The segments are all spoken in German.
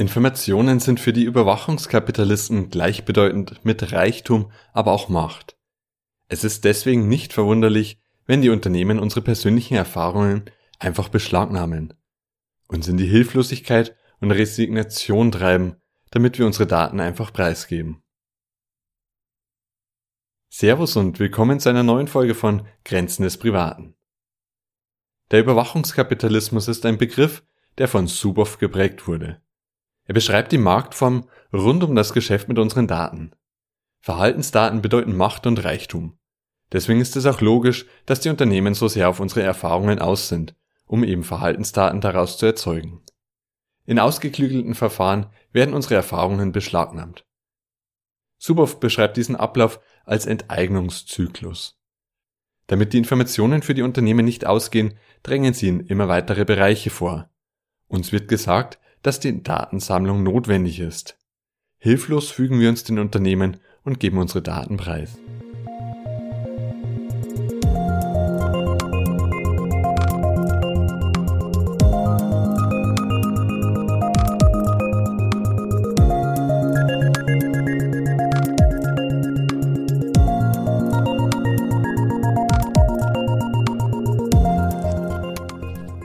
Informationen sind für die Überwachungskapitalisten gleichbedeutend mit Reichtum, aber auch Macht. Es ist deswegen nicht verwunderlich, wenn die Unternehmen unsere persönlichen Erfahrungen einfach beschlagnahmen, uns in die Hilflosigkeit und Resignation treiben, damit wir unsere Daten einfach preisgeben. Servus und willkommen zu einer neuen Folge von Grenzen des Privaten. Der Überwachungskapitalismus ist ein Begriff, der von Suboff geprägt wurde. Er beschreibt die Marktform rund um das Geschäft mit unseren Daten. Verhaltensdaten bedeuten Macht und Reichtum. Deswegen ist es auch logisch, dass die Unternehmen so sehr auf unsere Erfahrungen aus sind, um eben Verhaltensdaten daraus zu erzeugen. In ausgeklügelten Verfahren werden unsere Erfahrungen beschlagnahmt. Suboff beschreibt diesen Ablauf als Enteignungszyklus. Damit die Informationen für die Unternehmen nicht ausgehen, drängen sie in immer weitere Bereiche vor. Uns wird gesagt, dass die Datensammlung notwendig ist. Hilflos fügen wir uns den Unternehmen und geben unsere Daten preis.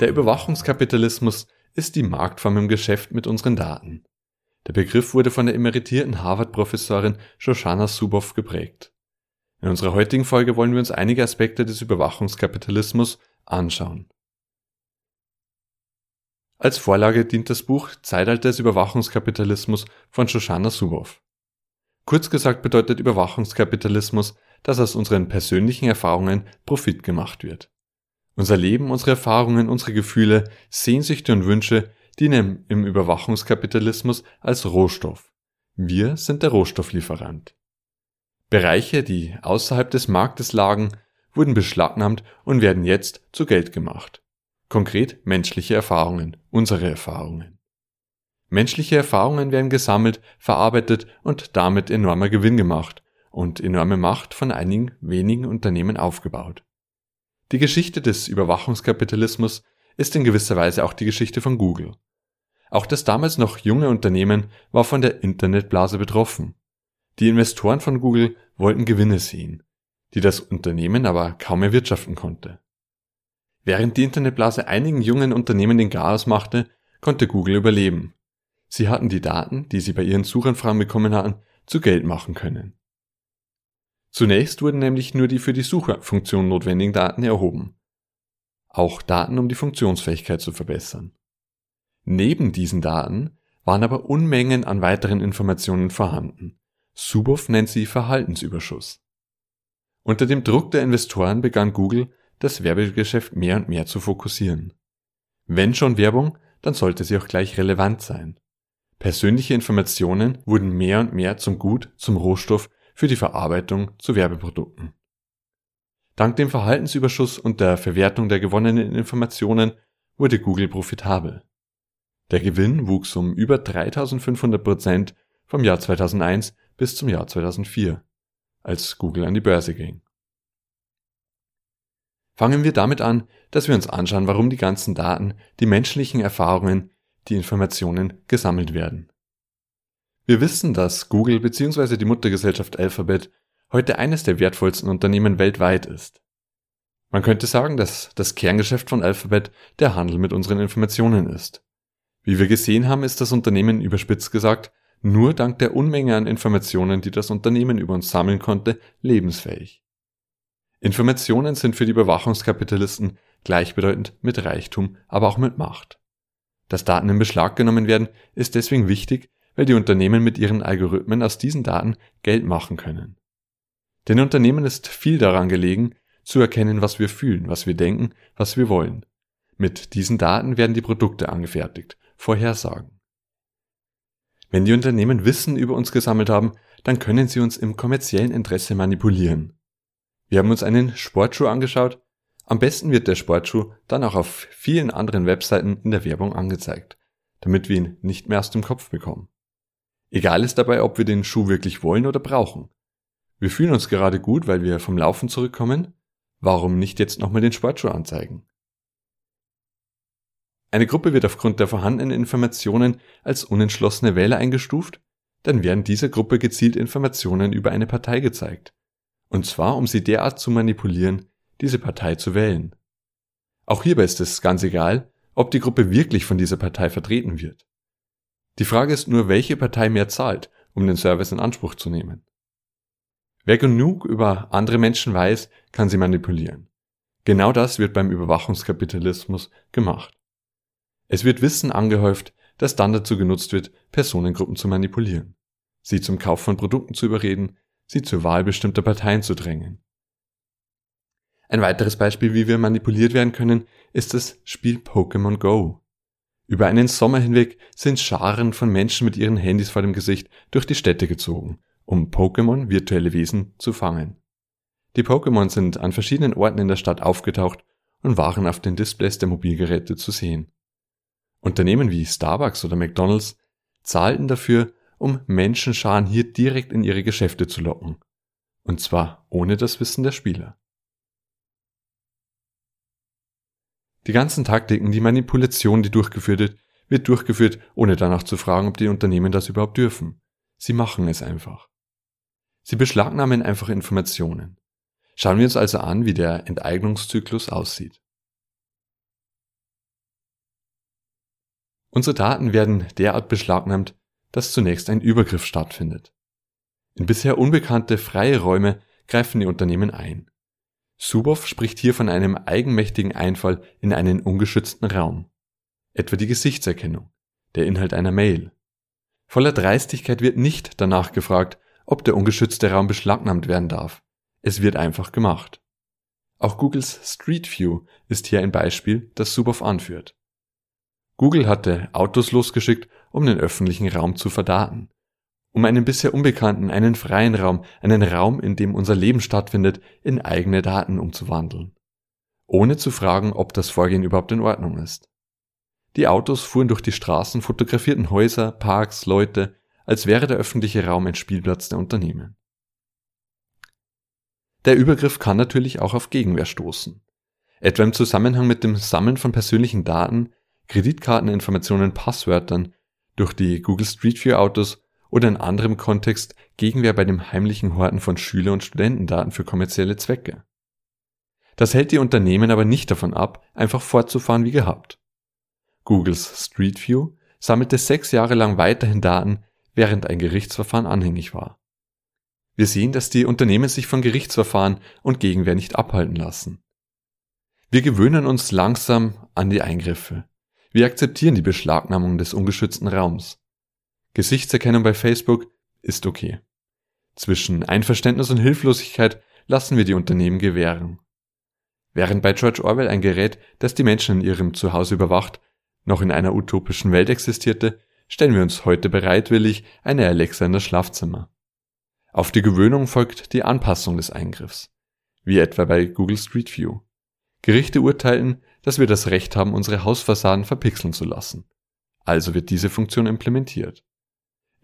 Der Überwachungskapitalismus ist die Marktform im Geschäft mit unseren Daten. Der Begriff wurde von der emeritierten Harvard-Professorin Shoshana Zuboff geprägt. In unserer heutigen Folge wollen wir uns einige Aspekte des Überwachungskapitalismus anschauen. Als Vorlage dient das Buch Zeitalter des Überwachungskapitalismus von Shoshana Zuboff. Kurz gesagt bedeutet Überwachungskapitalismus, dass aus unseren persönlichen Erfahrungen Profit gemacht wird. Unser Leben, unsere Erfahrungen, unsere Gefühle, Sehnsüchte und Wünsche dienen im Überwachungskapitalismus als Rohstoff. Wir sind der Rohstofflieferant. Bereiche, die außerhalb des Marktes lagen, wurden beschlagnahmt und werden jetzt zu Geld gemacht. Konkret menschliche Erfahrungen, unsere Erfahrungen. Menschliche Erfahrungen werden gesammelt, verarbeitet und damit enormer Gewinn gemacht und enorme Macht von einigen wenigen Unternehmen aufgebaut. Die Geschichte des Überwachungskapitalismus ist in gewisser Weise auch die Geschichte von Google. Auch das damals noch junge Unternehmen war von der Internetblase betroffen. Die Investoren von Google wollten Gewinne sehen, die das Unternehmen aber kaum erwirtschaften konnte. Während die Internetblase einigen jungen Unternehmen den Chaos machte, konnte Google überleben. Sie hatten die Daten, die sie bei ihren Suchanfragen bekommen hatten, zu Geld machen können. Zunächst wurden nämlich nur die für die Suchfunktion notwendigen Daten erhoben. Auch Daten, um die Funktionsfähigkeit zu verbessern. Neben diesen Daten waren aber Unmengen an weiteren Informationen vorhanden. Suboff nennt sie Verhaltensüberschuss. Unter dem Druck der Investoren begann Google, das Werbegeschäft mehr und mehr zu fokussieren. Wenn schon Werbung, dann sollte sie auch gleich relevant sein. Persönliche Informationen wurden mehr und mehr zum Gut, zum Rohstoff für die Verarbeitung zu Werbeprodukten. Dank dem Verhaltensüberschuss und der Verwertung der gewonnenen Informationen wurde Google profitabel. Der Gewinn wuchs um über 3500 Prozent vom Jahr 2001 bis zum Jahr 2004, als Google an die Börse ging. Fangen wir damit an, dass wir uns anschauen, warum die ganzen Daten, die menschlichen Erfahrungen, die Informationen gesammelt werden. Wir wissen, dass Google bzw. die Muttergesellschaft Alphabet heute eines der wertvollsten Unternehmen weltweit ist. Man könnte sagen, dass das Kerngeschäft von Alphabet der Handel mit unseren Informationen ist. Wie wir gesehen haben, ist das Unternehmen überspitzt gesagt nur dank der Unmenge an Informationen, die das Unternehmen über uns sammeln konnte, lebensfähig. Informationen sind für die Überwachungskapitalisten gleichbedeutend mit Reichtum, aber auch mit Macht. Dass Daten in Beschlag genommen werden, ist deswegen wichtig, weil die Unternehmen mit ihren Algorithmen aus diesen Daten Geld machen können. Den Unternehmen ist viel daran gelegen, zu erkennen, was wir fühlen, was wir denken, was wir wollen. Mit diesen Daten werden die Produkte angefertigt, Vorhersagen. Wenn die Unternehmen Wissen über uns gesammelt haben, dann können sie uns im kommerziellen Interesse manipulieren. Wir haben uns einen Sportschuh angeschaut. Am besten wird der Sportschuh dann auch auf vielen anderen Webseiten in der Werbung angezeigt, damit wir ihn nicht mehr aus dem Kopf bekommen. Egal ist dabei, ob wir den Schuh wirklich wollen oder brauchen. Wir fühlen uns gerade gut, weil wir vom Laufen zurückkommen. Warum nicht jetzt nochmal den Sportschuh anzeigen? Eine Gruppe wird aufgrund der vorhandenen Informationen als unentschlossene Wähler eingestuft, dann werden dieser Gruppe gezielt Informationen über eine Partei gezeigt. Und zwar, um sie derart zu manipulieren, diese Partei zu wählen. Auch hierbei ist es ganz egal, ob die Gruppe wirklich von dieser Partei vertreten wird. Die Frage ist nur, welche Partei mehr zahlt, um den Service in Anspruch zu nehmen. Wer genug über andere Menschen weiß, kann sie manipulieren. Genau das wird beim Überwachungskapitalismus gemacht. Es wird Wissen angehäuft, das dann dazu genutzt wird, Personengruppen zu manipulieren, sie zum Kauf von Produkten zu überreden, sie zur Wahl bestimmter Parteien zu drängen. Ein weiteres Beispiel, wie wir manipuliert werden können, ist das Spiel Pokémon Go. Über einen Sommer hinweg sind Scharen von Menschen mit ihren Handys vor dem Gesicht durch die Städte gezogen, um Pokémon virtuelle Wesen zu fangen. Die Pokémon sind an verschiedenen Orten in der Stadt aufgetaucht und waren auf den Displays der Mobilgeräte zu sehen. Unternehmen wie Starbucks oder McDonald's zahlten dafür, um Menschenscharen hier direkt in ihre Geschäfte zu locken. Und zwar ohne das Wissen der Spieler. Die ganzen Taktiken, die Manipulation, die durchgeführt wird, wird durchgeführt, ohne danach zu fragen, ob die Unternehmen das überhaupt dürfen. Sie machen es einfach. Sie beschlagnahmen einfach Informationen. Schauen wir uns also an, wie der Enteignungszyklus aussieht. Unsere Daten werden derart beschlagnahmt, dass zunächst ein Übergriff stattfindet. In bisher unbekannte freie Räume greifen die Unternehmen ein. Subow spricht hier von einem eigenmächtigen Einfall in einen ungeschützten Raum. Etwa die Gesichtserkennung, der Inhalt einer Mail. Voller Dreistigkeit wird nicht danach gefragt, ob der ungeschützte Raum beschlagnahmt werden darf. Es wird einfach gemacht. Auch Googles Street View ist hier ein Beispiel, das Subow anführt. Google hatte Autos losgeschickt, um den öffentlichen Raum zu verdaten. Um einen bisher unbekannten, einen freien Raum, einen Raum, in dem unser Leben stattfindet, in eigene Daten umzuwandeln. Ohne zu fragen, ob das Vorgehen überhaupt in Ordnung ist. Die Autos fuhren durch die Straßen, fotografierten Häuser, Parks, Leute, als wäre der öffentliche Raum ein Spielplatz der Unternehmen. Der Übergriff kann natürlich auch auf Gegenwehr stoßen. Etwa im Zusammenhang mit dem Sammeln von persönlichen Daten Kreditkarteninformationen, Passwörtern durch die Google Street View Autos oder in anderem Kontext Gegenwehr bei dem heimlichen Horten von Schüler- und Studentendaten für kommerzielle Zwecke. Das hält die Unternehmen aber nicht davon ab, einfach fortzufahren wie gehabt. Googles Street View sammelte sechs Jahre lang weiterhin Daten, während ein Gerichtsverfahren anhängig war. Wir sehen, dass die Unternehmen sich von Gerichtsverfahren und Gegenwehr nicht abhalten lassen. Wir gewöhnen uns langsam an die Eingriffe. Wir akzeptieren die Beschlagnahmung des ungeschützten Raums. Gesichtserkennung bei Facebook ist okay. Zwischen Einverständnis und Hilflosigkeit lassen wir die Unternehmen gewähren. Während bei George Orwell ein Gerät, das die Menschen in ihrem Zuhause überwacht, noch in einer utopischen Welt existierte, stellen wir uns heute bereitwillig eine Alexa in das Schlafzimmer. Auf die Gewöhnung folgt die Anpassung des Eingriffs, wie etwa bei Google Street View. Gerichte urteilten, dass wir das Recht haben, unsere Hausfassaden verpixeln zu lassen. Also wird diese Funktion implementiert.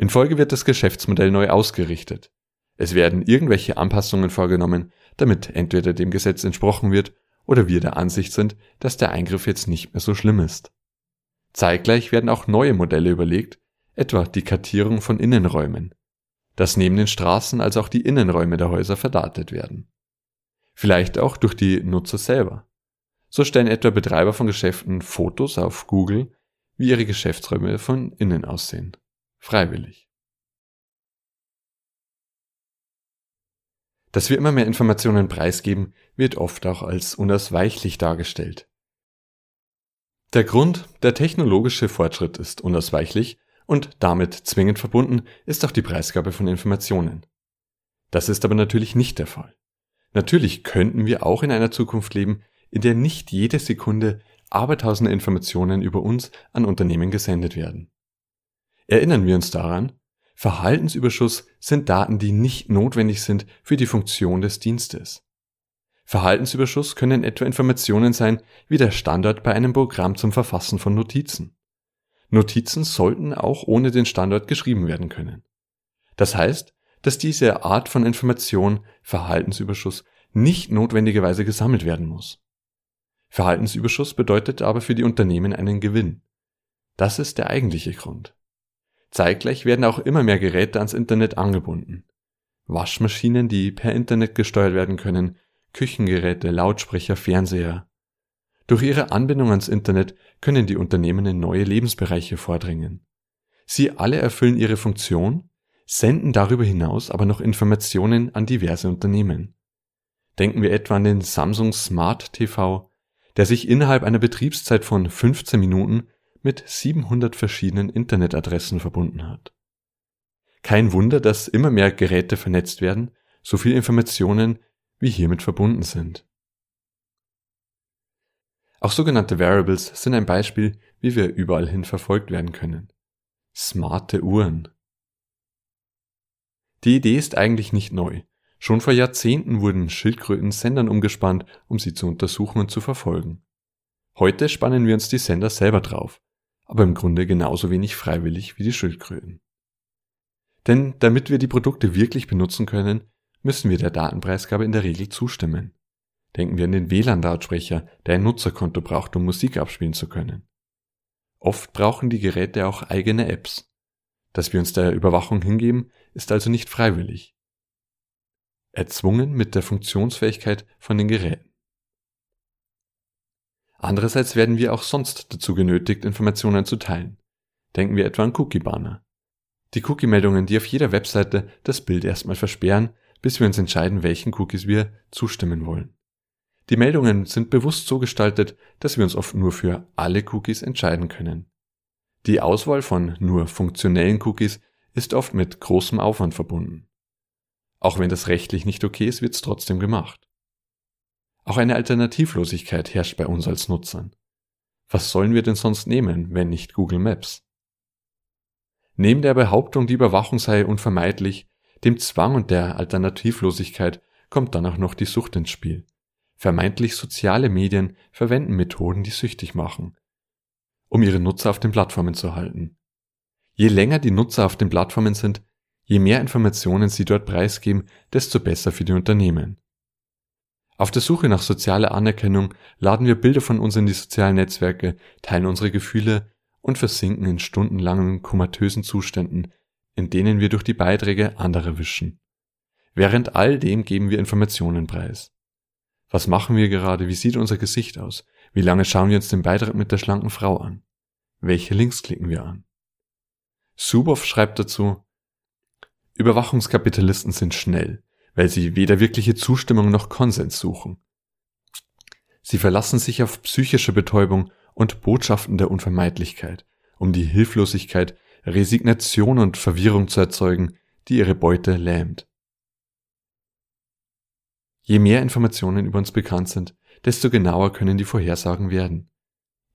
In Folge wird das Geschäftsmodell neu ausgerichtet. Es werden irgendwelche Anpassungen vorgenommen, damit entweder dem Gesetz entsprochen wird oder wir der Ansicht sind, dass der Eingriff jetzt nicht mehr so schlimm ist. Zeitgleich werden auch neue Modelle überlegt, etwa die Kartierung von Innenräumen, dass neben den Straßen als auch die Innenräume der Häuser verdatet werden. Vielleicht auch durch die Nutzer selber. So stellen etwa Betreiber von Geschäften Fotos auf Google, wie ihre Geschäftsräume von innen aussehen. Freiwillig. Dass wir immer mehr Informationen preisgeben, wird oft auch als unausweichlich dargestellt. Der Grund, der technologische Fortschritt ist unausweichlich und damit zwingend verbunden ist auch die Preisgabe von Informationen. Das ist aber natürlich nicht der Fall. Natürlich könnten wir auch in einer Zukunft leben, in der nicht jede Sekunde abertausende Informationen über uns an Unternehmen gesendet werden. Erinnern wir uns daran, Verhaltensüberschuss sind Daten, die nicht notwendig sind für die Funktion des Dienstes. Verhaltensüberschuss können etwa Informationen sein, wie der Standort bei einem Programm zum Verfassen von Notizen. Notizen sollten auch ohne den Standort geschrieben werden können. Das heißt, dass diese Art von Information, Verhaltensüberschuss, nicht notwendigerweise gesammelt werden muss. Verhaltensüberschuss bedeutet aber für die Unternehmen einen Gewinn. Das ist der eigentliche Grund. Zeitgleich werden auch immer mehr Geräte ans Internet angebunden. Waschmaschinen, die per Internet gesteuert werden können, Küchengeräte, Lautsprecher, Fernseher. Durch ihre Anbindung ans Internet können die Unternehmen in neue Lebensbereiche vordringen. Sie alle erfüllen ihre Funktion, senden darüber hinaus aber noch Informationen an diverse Unternehmen. Denken wir etwa an den Samsung Smart TV, der sich innerhalb einer Betriebszeit von 15 Minuten mit 700 verschiedenen Internetadressen verbunden hat. Kein Wunder, dass immer mehr Geräte vernetzt werden, so viele Informationen wie hiermit verbunden sind. Auch sogenannte Variables sind ein Beispiel, wie wir überall hin verfolgt werden können. Smarte Uhren. Die Idee ist eigentlich nicht neu. Schon vor Jahrzehnten wurden Schildkröten Sendern umgespannt, um sie zu untersuchen und zu verfolgen. Heute spannen wir uns die Sender selber drauf, aber im Grunde genauso wenig freiwillig wie die Schildkröten. Denn damit wir die Produkte wirklich benutzen können, müssen wir der Datenpreisgabe in der Regel zustimmen. Denken wir an den WLAN-Lautsprecher, der ein Nutzerkonto braucht, um Musik abspielen zu können. Oft brauchen die Geräte auch eigene Apps. Dass wir uns der Überwachung hingeben, ist also nicht freiwillig. Erzwungen mit der Funktionsfähigkeit von den Geräten. Andererseits werden wir auch sonst dazu genötigt, Informationen zu teilen. Denken wir etwa an Cookie-Banner. Die Cookie-Meldungen, die auf jeder Webseite das Bild erstmal versperren, bis wir uns entscheiden, welchen Cookies wir zustimmen wollen. Die Meldungen sind bewusst so gestaltet, dass wir uns oft nur für alle Cookies entscheiden können. Die Auswahl von nur funktionellen Cookies ist oft mit großem Aufwand verbunden. Auch wenn das rechtlich nicht okay ist, wird es trotzdem gemacht. Auch eine Alternativlosigkeit herrscht bei uns als Nutzern. Was sollen wir denn sonst nehmen, wenn nicht Google Maps? Neben der Behauptung, die Überwachung sei unvermeidlich, dem Zwang und der Alternativlosigkeit kommt dann auch noch die Sucht ins Spiel. Vermeintlich soziale Medien verwenden Methoden, die süchtig machen, um ihre Nutzer auf den Plattformen zu halten. Je länger die Nutzer auf den Plattformen sind, je mehr Informationen sie dort preisgeben, desto besser für die Unternehmen. Auf der Suche nach sozialer Anerkennung laden wir Bilder von uns in die sozialen Netzwerke, teilen unsere Gefühle und versinken in stundenlangen komatösen Zuständen, in denen wir durch die Beiträge anderer wischen. Während all dem geben wir Informationen preis. Was machen wir gerade? Wie sieht unser Gesicht aus? Wie lange schauen wir uns den Beitrag mit der schlanken Frau an? Welche Links klicken wir an? Suboff schreibt dazu, Überwachungskapitalisten sind schnell, weil sie weder wirkliche Zustimmung noch Konsens suchen. Sie verlassen sich auf psychische Betäubung und Botschaften der Unvermeidlichkeit, um die Hilflosigkeit, Resignation und Verwirrung zu erzeugen, die ihre Beute lähmt. Je mehr Informationen über uns bekannt sind, desto genauer können die Vorhersagen werden,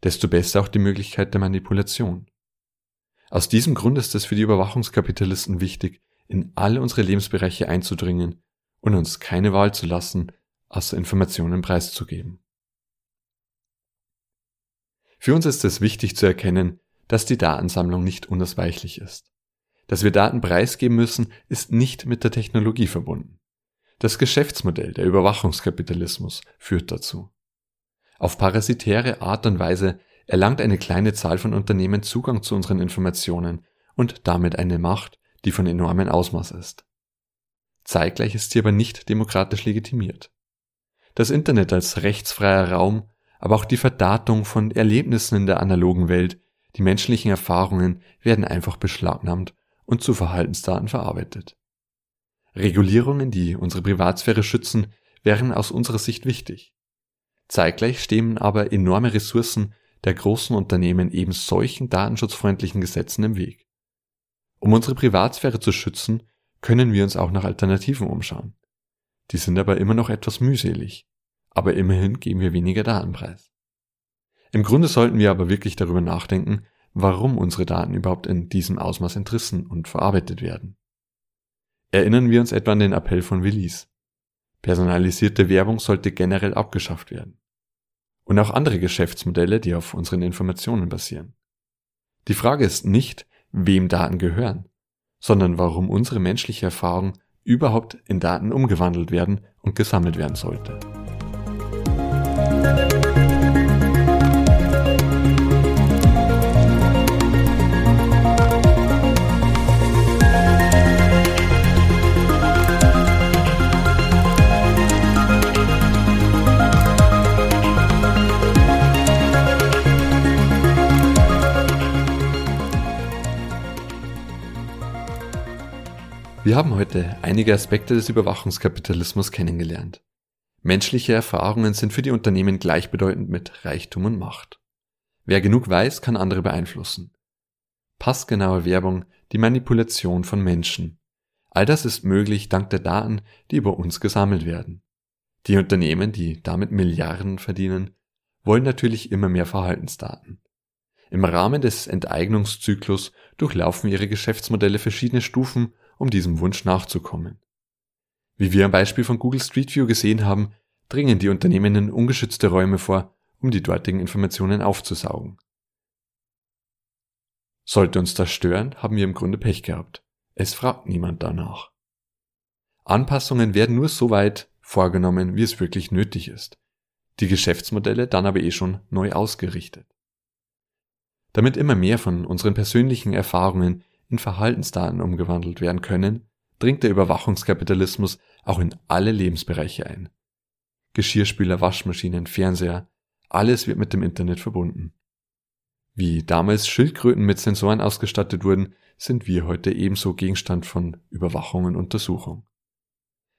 desto besser auch die Möglichkeit der Manipulation. Aus diesem Grund ist es für die Überwachungskapitalisten wichtig, in alle unsere Lebensbereiche einzudringen und uns keine Wahl zu lassen, außer Informationen preiszugeben. Für uns ist es wichtig zu erkennen, dass die Datensammlung nicht unausweichlich ist. Dass wir Daten preisgeben müssen, ist nicht mit der Technologie verbunden. Das Geschäftsmodell, der Überwachungskapitalismus, führt dazu. Auf parasitäre Art und Weise erlangt eine kleine Zahl von Unternehmen Zugang zu unseren Informationen und damit eine Macht, die von enormem Ausmaß ist. Zeitgleich ist sie aber nicht demokratisch legitimiert. Das Internet als rechtsfreier Raum, aber auch die Verdatung von Erlebnissen in der analogen Welt, die menschlichen Erfahrungen werden einfach beschlagnahmt und zu Verhaltensdaten verarbeitet. Regulierungen, die unsere Privatsphäre schützen, wären aus unserer Sicht wichtig. Zeitgleich stehen aber enorme Ressourcen der großen Unternehmen eben solchen datenschutzfreundlichen Gesetzen im Weg. Um unsere Privatsphäre zu schützen, können wir uns auch nach Alternativen umschauen. Die sind aber immer noch etwas mühselig. Aber immerhin geben wir weniger Datenpreis. Im Grunde sollten wir aber wirklich darüber nachdenken, warum unsere Daten überhaupt in diesem Ausmaß entrissen und verarbeitet werden. Erinnern wir uns etwa an den Appell von Willis. Personalisierte Werbung sollte generell abgeschafft werden. Und auch andere Geschäftsmodelle, die auf unseren Informationen basieren. Die Frage ist nicht, wem Daten gehören, sondern warum unsere menschliche Erfahrung überhaupt in Daten umgewandelt werden und gesammelt werden sollte. Wir haben heute einige Aspekte des Überwachungskapitalismus kennengelernt. Menschliche Erfahrungen sind für die Unternehmen gleichbedeutend mit Reichtum und Macht. Wer genug weiß, kann andere beeinflussen. Passgenaue Werbung, die Manipulation von Menschen. All das ist möglich dank der Daten, die über uns gesammelt werden. Die Unternehmen, die damit Milliarden verdienen, wollen natürlich immer mehr Verhaltensdaten. Im Rahmen des Enteignungszyklus durchlaufen ihre Geschäftsmodelle verschiedene Stufen, um diesem Wunsch nachzukommen. Wie wir am Beispiel von Google Street View gesehen haben, dringen die Unternehmen in ungeschützte Räume vor, um die dortigen Informationen aufzusaugen. Sollte uns das stören, haben wir im Grunde Pech gehabt. Es fragt niemand danach. Anpassungen werden nur so weit vorgenommen, wie es wirklich nötig ist. Die Geschäftsmodelle dann aber eh schon neu ausgerichtet. Damit immer mehr von unseren persönlichen Erfahrungen in Verhaltensdaten umgewandelt werden können, dringt der Überwachungskapitalismus auch in alle Lebensbereiche ein. Geschirrspüler, Waschmaschinen, Fernseher, alles wird mit dem Internet verbunden. Wie damals Schildkröten mit Sensoren ausgestattet wurden, sind wir heute ebenso Gegenstand von Überwachung und Untersuchung.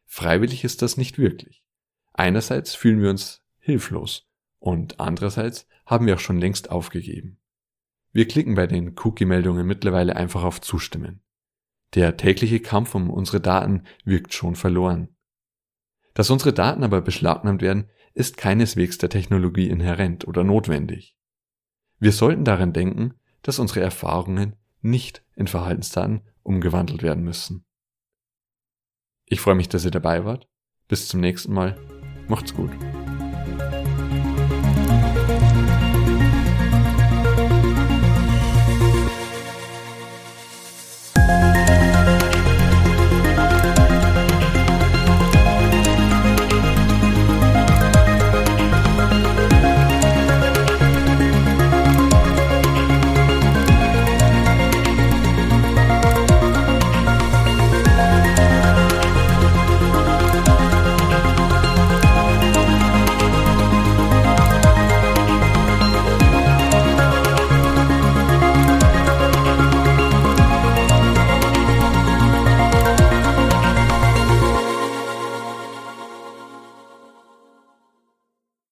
Freiwillig ist das nicht wirklich. Einerseits fühlen wir uns hilflos und andererseits haben wir auch schon längst aufgegeben. Wir klicken bei den Cookie-Meldungen mittlerweile einfach auf Zustimmen. Der tägliche Kampf um unsere Daten wirkt schon verloren. Dass unsere Daten aber beschlagnahmt werden, ist keineswegs der Technologie inhärent oder notwendig. Wir sollten daran denken, dass unsere Erfahrungen nicht in Verhaltensdaten umgewandelt werden müssen. Ich freue mich, dass ihr dabei wart. Bis zum nächsten Mal. Macht's gut.